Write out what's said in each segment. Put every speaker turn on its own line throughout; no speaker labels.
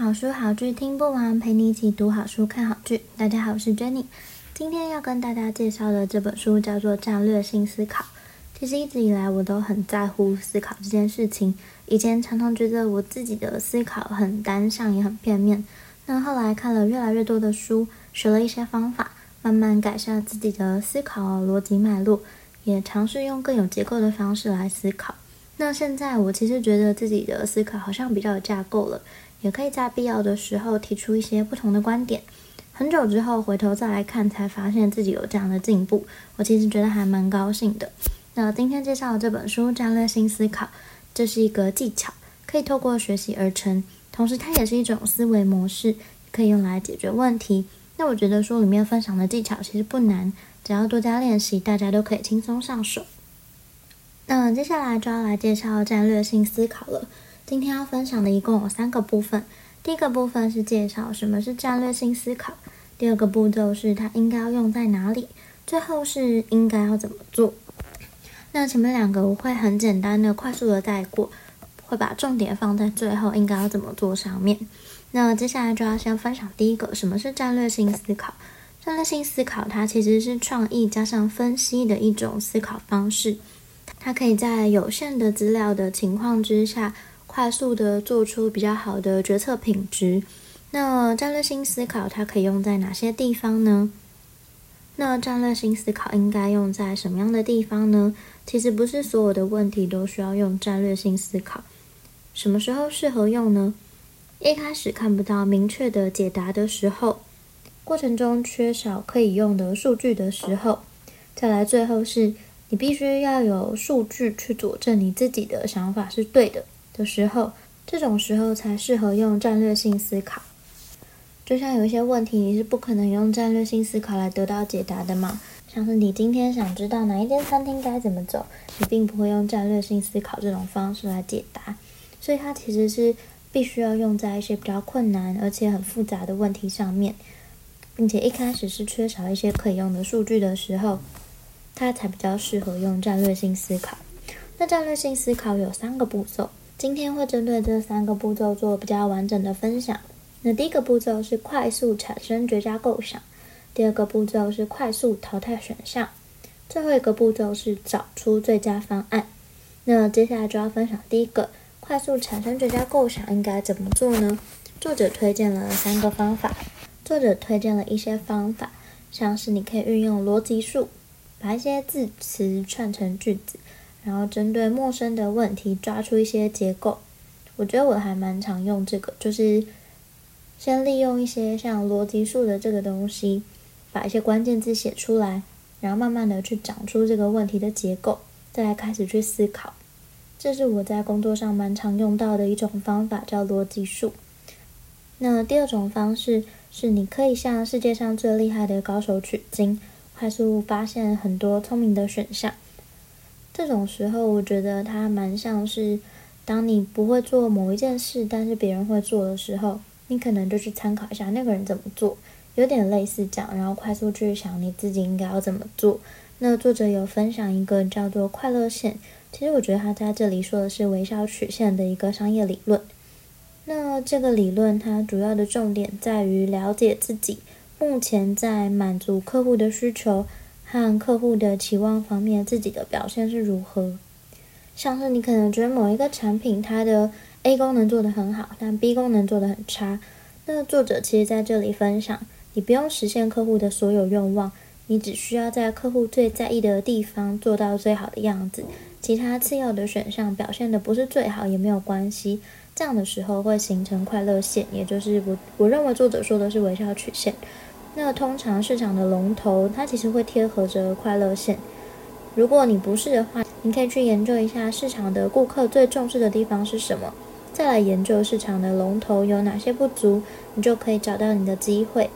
好书好剧听不完，陪你一起读好书看好剧。大家好，我是 Jenny，今天要跟大家介绍的这本书叫做《战略性思考》。其实一直以来我都很在乎思考这件事情，以前常常觉得我自己的思考很单向，也很片面。那后来看了越来越多的书，学了一些方法，慢慢改善自己的思考逻辑脉络，也尝试用更有结构的方式来思考。那现在我其实觉得自己的思考好像比较有架构了。也可以在必要的时候提出一些不同的观点。很久之后回头再来看，才发现自己有这样的进步，我其实觉得还蛮高兴的。那今天介绍的这本书《战略性思考》，这是一个技巧，可以透过学习而成，同时它也是一种思维模式，可以用来解决问题。那我觉得书里面分享的技巧其实不难，只要多加练习，大家都可以轻松上手。那接下来就要来介绍战略性思考了。今天要分享的一共有三个部分。第一个部分是介绍什么是战略性思考，第二个步骤是它应该要用在哪里，最后是应该要怎么做。那前面两个我会很简单的、快速的带过，会把重点放在最后应该要怎么做上面。那接下来就要先分享第一个，什么是战略性思考？战略性思考它其实是创意加上分析的一种思考方式，它可以在有限的资料的情况之下，快速的做出比较好的决策品质。那战略性思考它可以用在哪些地方呢？那战略性思考应该用在什么样的地方呢？其实不是所有的问题都需要用战略性思考。什么时候适合用呢？一开始看不到明确的解答的时候，过程中缺少可以用的数据的时候，再来最后是你必须要有数据去佐证你自己的想法是对的。的时候，这种时候才适合用战略性思考。就像有一些问题，你是不可能用战略性思考来得到解答的嘛。像是你今天想知道哪一间餐厅该怎么走，你并不会用战略性思考这种方式来解答。所以它其实是必须要用在一些比较困难而且很复杂的问题上面，并且一开始是缺少一些可以用的数据的时候，它才比较适合用战略性思考。那战略性思考有三个步骤。今天会针对这三个步骤做比较完整的分享。那第一个步骤是快速产生绝佳构想，第二个步骤是快速淘汰选项，最后一个步骤是找出最佳方案。那接下来就要分享第一个，快速产生绝佳构想应该怎么做呢？作者推荐了三个方法。作者推荐了一些方法，像是你可以运用逻辑术，把一些字词串成句子。然后针对陌生的问题抓出一些结构，我觉得我还蛮常用这个，就是先利用一些像逻辑术的这个东西，把一些关键字写出来，然后慢慢的去讲出这个问题的结构，再来开始去思考。这是我在工作上蛮常用到的一种方法，叫逻辑术。那第二种方式是，你可以向世界上最厉害的高手取经，快速发现很多聪明的选项。这种时候，我觉得它蛮像是，当你不会做某一件事，但是别人会做的时候，你可能就去参考一下那个人怎么做，有点类似这样，然后快速去想你自己应该要怎么做。那作者有分享一个叫做快乐线，其实我觉得他在这里说的是微笑曲线的一个商业理论。那这个理论它主要的重点在于了解自己目前在满足客户的需求。和客户的期望方面，自己的表现是如何？像是你可能觉得某一个产品它的 A 功能做得很好，但 B 功能做得很差。那作者其实在这里分享，你不用实现客户的所有愿望，你只需要在客户最在意的地方做到最好的样子，其他次要的选项表现得不是最好也没有关系。这样的时候会形成快乐线，也就是我我认为作者说的是微笑曲线。那通常市场的龙头，它其实会贴合着快乐线。如果你不是的话，你可以去研究一下市场的顾客最重视的地方是什么，再来研究市场的龙头有哪些不足，你就可以找到你的机会。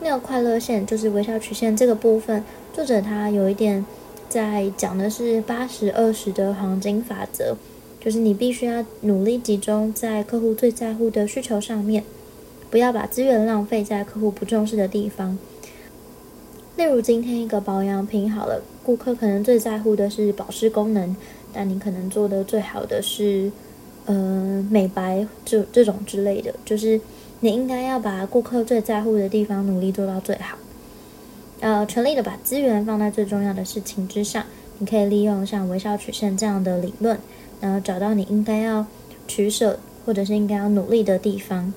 那个快乐线就是微笑曲线这个部分，作者他有一点在讲的是八十二十的黄金法则，就是你必须要努力集中在客户最在乎的需求上面，不要把资源浪费在客户不重视的地方。例如今天一个保养品好了，顾客可能最在乎的是保湿功能，但你可能做的最好的是，呃，美白这这种之类的，就是。你应该要把顾客最在乎的地方努力做到最好，呃，全力的把资源放在最重要的事情之上。你可以利用像微笑曲线这样的理论，然后找到你应该要取舍或者是应该要努力的地方。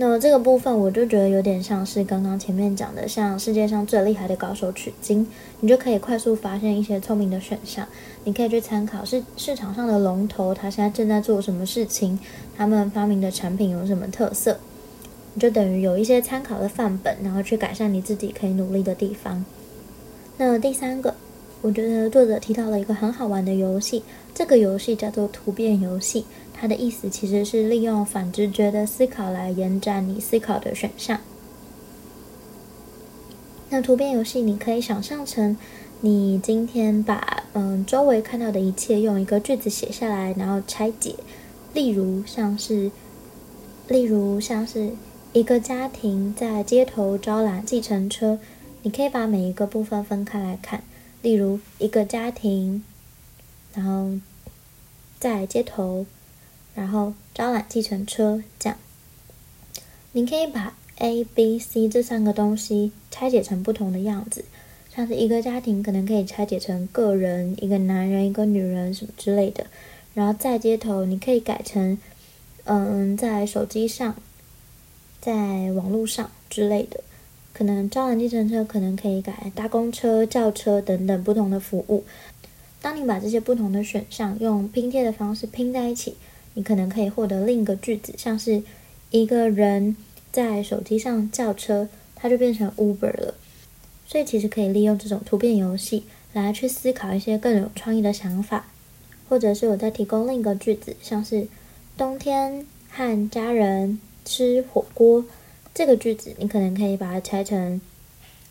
那么这个部分我就觉得有点像是刚刚前面讲的，像世界上最厉害的高手取经，你就可以快速发现一些聪明的选项。你可以去参考市市场上的龙头，他现在正在做什么事情，他们发明的产品有什么特色，你就等于有一些参考的范本，然后去改善你自己可以努力的地方。那第三个，我觉得作者提到了一个很好玩的游戏，这个游戏叫做突变游戏。它的意思其实是利用反直觉的思考来延展你思考的选项。那图片游戏，你可以想象成你今天把嗯周围看到的一切用一个句子写下来，然后拆解。例如像是，例如像是一个家庭在街头招揽计程车，你可以把每一个部分分开来看。例如一个家庭，然后在街头。然后招揽计程车，这样，你可以把 A、B、C 这三个东西拆解成不同的样子，像是一个家庭可能可以拆解成个人、一个男人、一个女人什么之类的。然后在街头，你可以改成，嗯，在手机上，在网络上之类的。可能招揽计程车，可能可以改搭公车、轿车等等不同的服务。当你把这些不同的选项用拼贴的方式拼在一起。你可能可以获得另一个句子，像是一个人在手机上叫车，它就变成 Uber 了。所以其实可以利用这种图片游戏来去思考一些更有创意的想法，或者是我再提供另一个句子，像是冬天和家人吃火锅这个句子，你可能可以把它拆成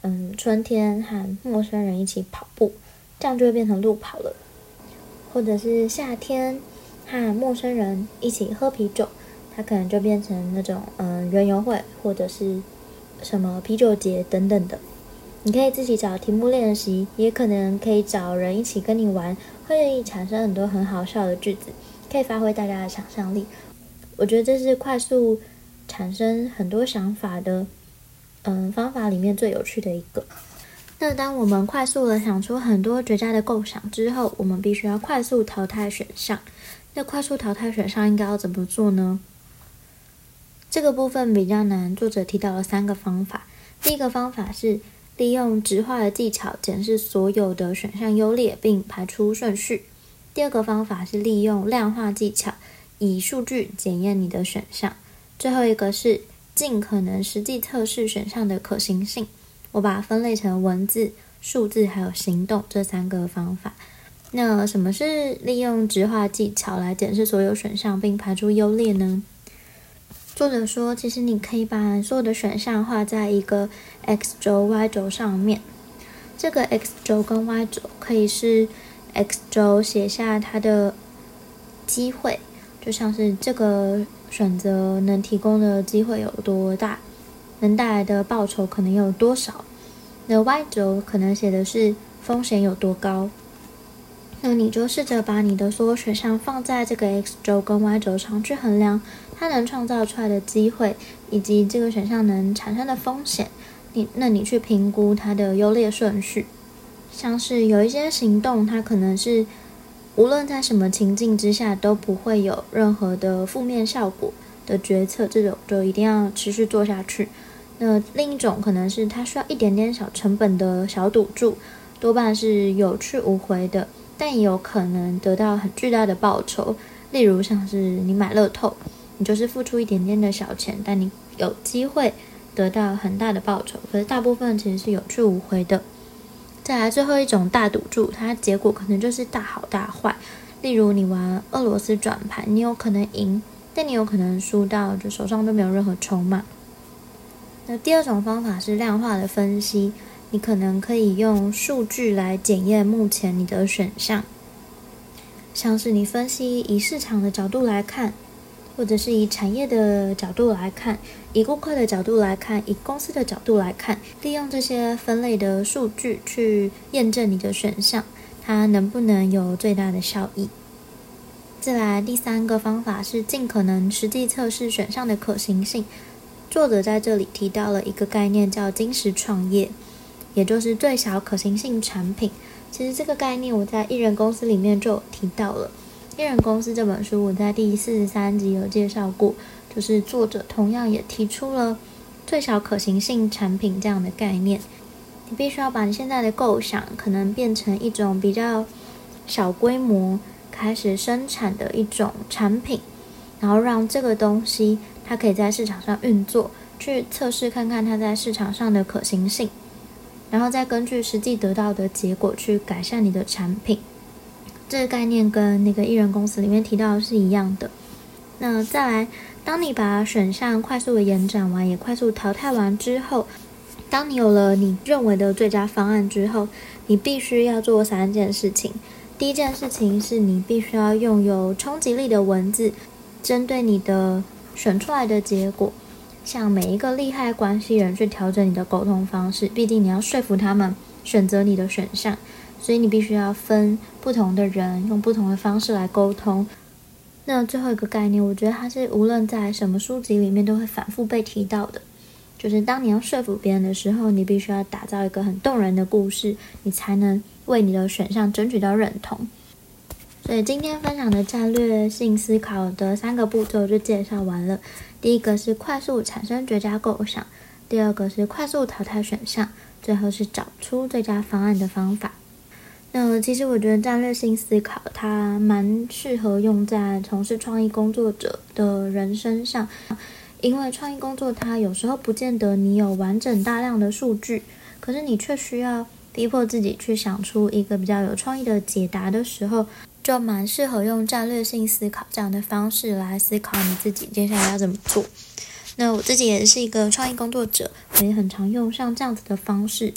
嗯，春天和陌生人一起跑步，这样就会变成路跑了，或者是夏天。和陌生人一起喝啤酒，它可能就变成那种嗯园游会或者是什么啤酒节等等的。你可以自己找题目练习，也可能可以找人一起跟你玩，会产生很多很好笑的句子，可以发挥大家的想象力。我觉得这是快速产生很多想法的嗯方法里面最有趣的一个。那当我们快速的想出很多绝佳的构想之后，我们必须要快速淘汰选项。那快速淘汰选项应该要怎么做呢？这个部分比较难，作者提到了三个方法。第一个方法是利用直化的技巧检视所有的选项优劣，并排出顺序。第二个方法是利用量化技巧，以数据检验你的选项。最后一个是尽可能实际测试选项的可行性。我把它分类成文字、数字还有行动这三个方法。那什么是利用直化技巧来检视所有选项并排出优劣呢？作者说，其实你可以把所有的选项画在一个 x 轴、y 轴上面。这个 x 轴跟 y 轴可以是 x 轴写下它的机会，就像是这个选择能提供的机会有多大，能带来的报酬可能有多少。那 y 轴可能写的是风险有多高。那你就试着把你的所有选项放在这个 x 轴跟 y 轴上去衡量它能创造出来的机会，以及这个选项能产生的风险。你那你去评估它的优劣顺序。像是有一些行动，它可能是无论在什么情境之下都不会有任何的负面效果的决策，这种就一定要持续做下去。那另一种可能是它需要一点点小成本的小赌注，多半是有去无回的。但也有可能得到很巨大的报酬，例如像是你买乐透，你就是付出一点点的小钱，但你有机会得到很大的报酬。可是大部分其实是有去无回的。再来最后一种大赌注，它结果可能就是大好大坏，例如你玩俄罗斯转盘，你有可能赢，但你有可能输到就手上都没有任何筹码。那第二种方法是量化的分析，你可能可以用数据来检验目前你的选项，像是你分析以市场的角度来看，或者是以产业的角度来看，以顾客的角度来看，以公司的角度来看，利用这些分类的数据去验证你的选项，它能不能有最大的效益。再来第三个方法是尽可能实际测试选项的可行性。作者在这里提到了一个概念，叫“精实创业”，也就是最小可行性产品。其实这个概念我在《一人公司》里面就提到了，《一人公司》这本书我在第四十三集有介绍过，就是作者同样也提出了最小可行性产品这样的概念。你必须要把你现在的构想可能变成一种比较小规模开始生产的一种产品，然后让这个东西。它可以在市场上运作，去测试看看它在市场上的可行性，然后再根据实际得到的结果去改善你的产品。这个概念跟那个艺人公司里面提到的是一样的。那再来，当你把选项快速的延展完，也快速淘汰完之后，当你有了你认为的最佳方案之后，你必须要做三件事情。第一件事情是你必须要用有冲击力的文字，针对你的。选出来的结果，向每一个利害关系人去调整你的沟通方式。毕竟你要说服他们选择你的选项，所以你必须要分不同的人，用不同的方式来沟通。那最后一个概念，我觉得它是无论在什么书籍里面都会反复被提到的，就是当你要说服别人的时候，你必须要打造一个很动人的故事，你才能为你的选项争取到认同。所以今天分享的战略性思考的三个步骤就介绍完了。第一个是快速产生绝佳构想，第二个是快速淘汰选项，最后是找出最佳方案的方法。那其实我觉得战略性思考它蛮适合用在从事创意工作者的人身上，因为创意工作它有时候不见得你有完整大量的数据，可是你却需要逼迫自己去想出一个比较有创意的解答的时候。就蛮适合用战略性思考这样的方式来思考你自己接下来要怎么做。那我自己也是一个创意工作者，我也很常用像这样子的方式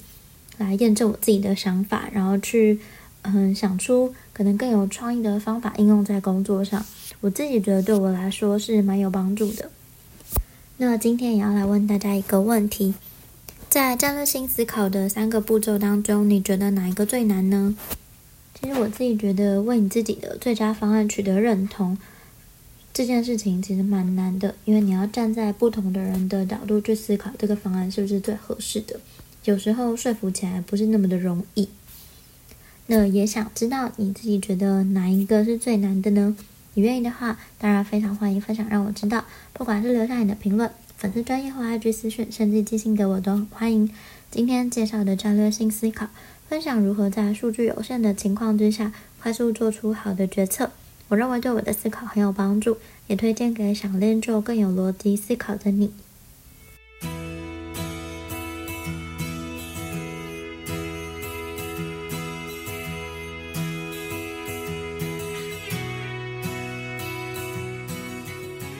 来验证我自己的想法，然后去嗯想出可能更有创意的方法应用在工作上。我自己觉得对我来说是蛮有帮助的。那今天也要来问大家一个问题：在战略性思考的三个步骤当中，你觉得哪一个最难呢？其实我自己觉得，为你自己的最佳方案取得认同这件事情其实蛮难的，因为你要站在不同的人的角度去思考这个方案是不是最合适的，有时候说服起来不是那么的容易。那也想知道你自己觉得哪一个是最难的呢？你愿意的话，当然非常欢迎分享让我知道，不管是留下你的评论、粉丝专业或 IG 私讯，甚至寄信给我都很欢迎。今天介绍的战略性思考。分享如何在数据有限的情况之下快速做出好的决策，我认为对我的思考很有帮助，也推荐给想练就更有逻辑思考的你。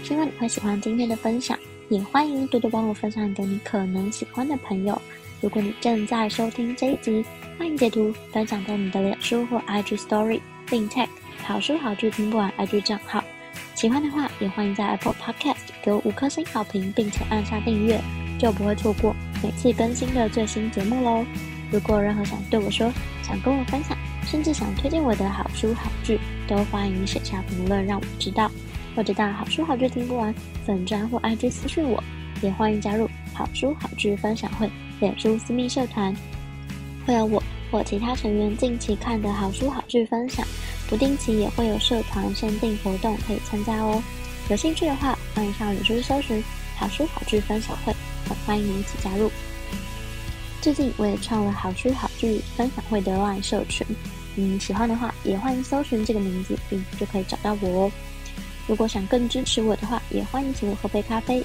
希望你会喜欢今天的分享，也欢迎多多帮我分享给你可能喜欢的朋友。如果你正在收听这一集，欢迎截图分享到你的脸书或 IG Story，并 tag 好书好剧听不完 IG 账号。喜欢的话，也欢迎在 Apple Podcast 给我五颗星好评，并且按下订阅，就不会错过每次更新的最新节目喽。如果任何想对我说、想跟我分享，甚至想推荐我的好书好剧，都欢迎写下评论让我知道，或者到好书好剧听不完粉专或 IG 私讯我，也欢迎加入好书好剧分享会。脸书私密社团会有我或其他成员近期看的好书好剧分享，不定期也会有社团限定活动可以参加哦。有兴趣的话，欢迎上脸书搜寻“好书好剧分享会”，很欢迎你一起加入。最近我也创了好书好剧分享会的 LINE 社群，嗯，喜欢的话也欢迎搜寻这个名字，并就可以找到我哦。如果想更支持我的话，也欢迎请我喝杯咖啡。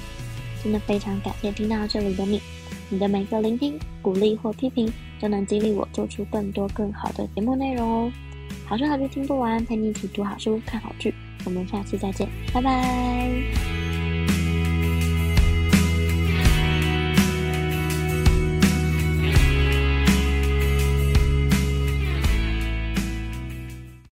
真的非常感谢听到这里的你。你的每个聆听、鼓励或批评，都能激励我做出更多更好的节目内容哦。好书好剧听不完，陪你一起读好书、看好剧。我们下期再见，拜拜。